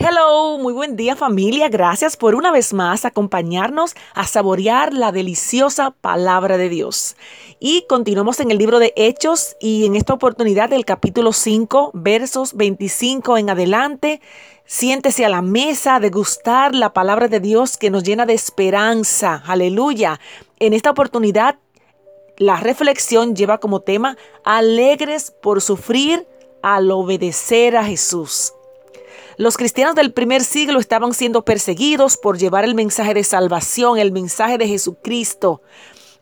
Hello, muy buen día familia. Gracias por una vez más acompañarnos a saborear la deliciosa palabra de Dios. Y continuamos en el libro de Hechos y en esta oportunidad del capítulo 5, versos 25 en adelante. Siéntese a la mesa de gustar la palabra de Dios que nos llena de esperanza. Aleluya. En esta oportunidad, la reflexión lleva como tema alegres por sufrir al obedecer a Jesús. Los cristianos del primer siglo estaban siendo perseguidos por llevar el mensaje de salvación, el mensaje de Jesucristo.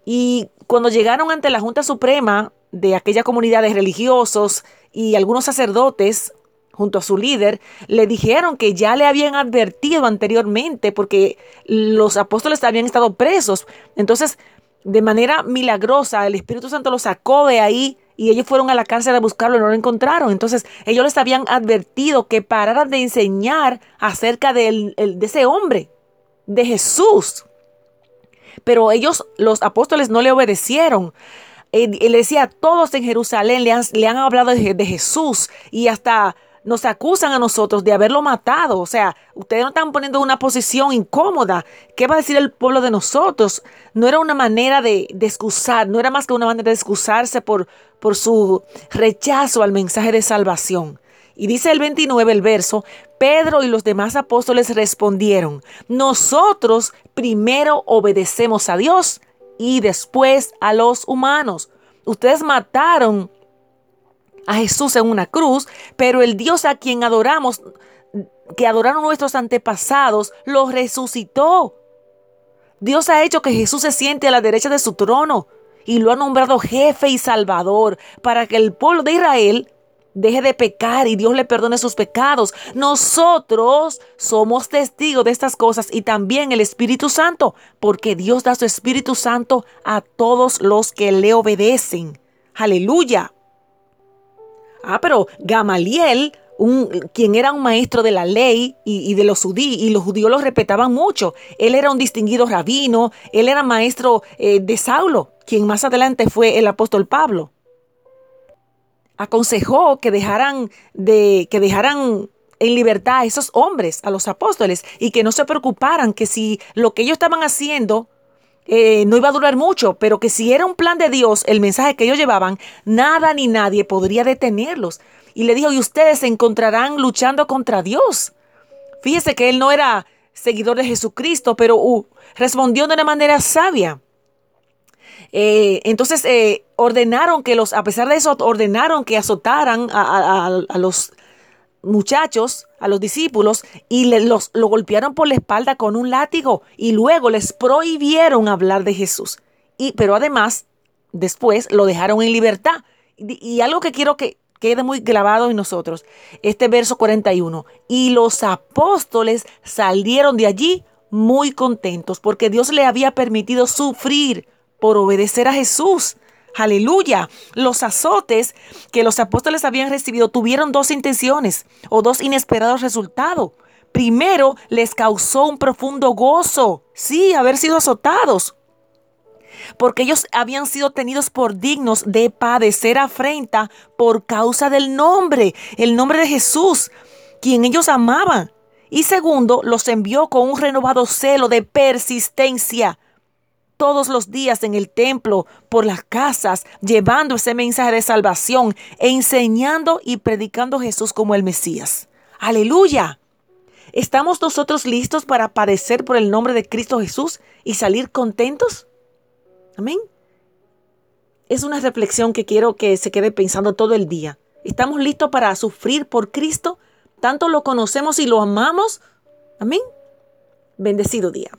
Y cuando llegaron ante la Junta Suprema de aquella comunidad de religiosos y algunos sacerdotes, junto a su líder, le dijeron que ya le habían advertido anteriormente porque los apóstoles habían estado presos. Entonces, de manera milagrosa, el Espíritu Santo los sacó de ahí y ellos fueron a la cárcel a buscarlo y no lo encontraron. Entonces ellos les habían advertido que pararan de enseñar acerca de, de ese hombre, de Jesús. Pero ellos, los apóstoles, no le obedecieron. Él, le decía todos en Jerusalén, le han, le han hablado de Jesús y hasta nos acusan a nosotros de haberlo matado. O sea, ustedes no están poniendo una posición incómoda. ¿Qué va a decir el pueblo de nosotros? No era una manera de, de excusar, no era más que una manera de excusarse por, por su rechazo al mensaje de salvación. Y dice el 29, el verso, Pedro y los demás apóstoles respondieron, nosotros primero obedecemos a Dios y después a los humanos. Ustedes mataron a Jesús en una cruz, pero el Dios a quien adoramos, que adoraron nuestros antepasados, lo resucitó. Dios ha hecho que Jesús se siente a la derecha de su trono y lo ha nombrado jefe y salvador para que el pueblo de Israel deje de pecar y Dios le perdone sus pecados. Nosotros somos testigos de estas cosas y también el Espíritu Santo, porque Dios da su Espíritu Santo a todos los que le obedecen. Aleluya. Ah, pero Gamaliel, un, quien era un maestro de la ley y, de los judíos, y los judíos lo respetaban mucho. Él era un distinguido rabino, él era maestro eh, de Saulo, quien más adelante fue el apóstol Pablo. Aconsejó que dejaran de que dejaran en libertad a esos hombres, a los apóstoles, y que no se preocuparan que si lo que ellos estaban haciendo eh, no iba a durar mucho, pero que si era un plan de Dios, el mensaje que ellos llevaban, nada ni nadie podría detenerlos. Y le dijo, y ustedes se encontrarán luchando contra Dios. Fíjese que él no era seguidor de Jesucristo, pero uh, respondió de una manera sabia. Eh, entonces eh, ordenaron que los, a pesar de eso, ordenaron que azotaran a, a los muchachos, a los discípulos, y los, lo golpearon por la espalda con un látigo y luego les prohibieron hablar de Jesús. Y, pero además, después lo dejaron en libertad. Y, y algo que quiero que quede muy grabado en nosotros, este verso 41, y los apóstoles salieron de allí muy contentos porque Dios le había permitido sufrir por obedecer a Jesús. Aleluya. Los azotes que los apóstoles habían recibido tuvieron dos intenciones o dos inesperados resultados. Primero, les causó un profundo gozo, sí, haber sido azotados, porque ellos habían sido tenidos por dignos de padecer afrenta por causa del nombre, el nombre de Jesús, quien ellos amaban. Y segundo, los envió con un renovado celo de persistencia todos los días en el templo, por las casas, llevando ese mensaje de salvación, e enseñando y predicando a Jesús como el Mesías. Aleluya. ¿Estamos nosotros listos para padecer por el nombre de Cristo Jesús y salir contentos? Amén. Es una reflexión que quiero que se quede pensando todo el día. ¿Estamos listos para sufrir por Cristo? ¿Tanto lo conocemos y lo amamos? Amén. Bendecido día.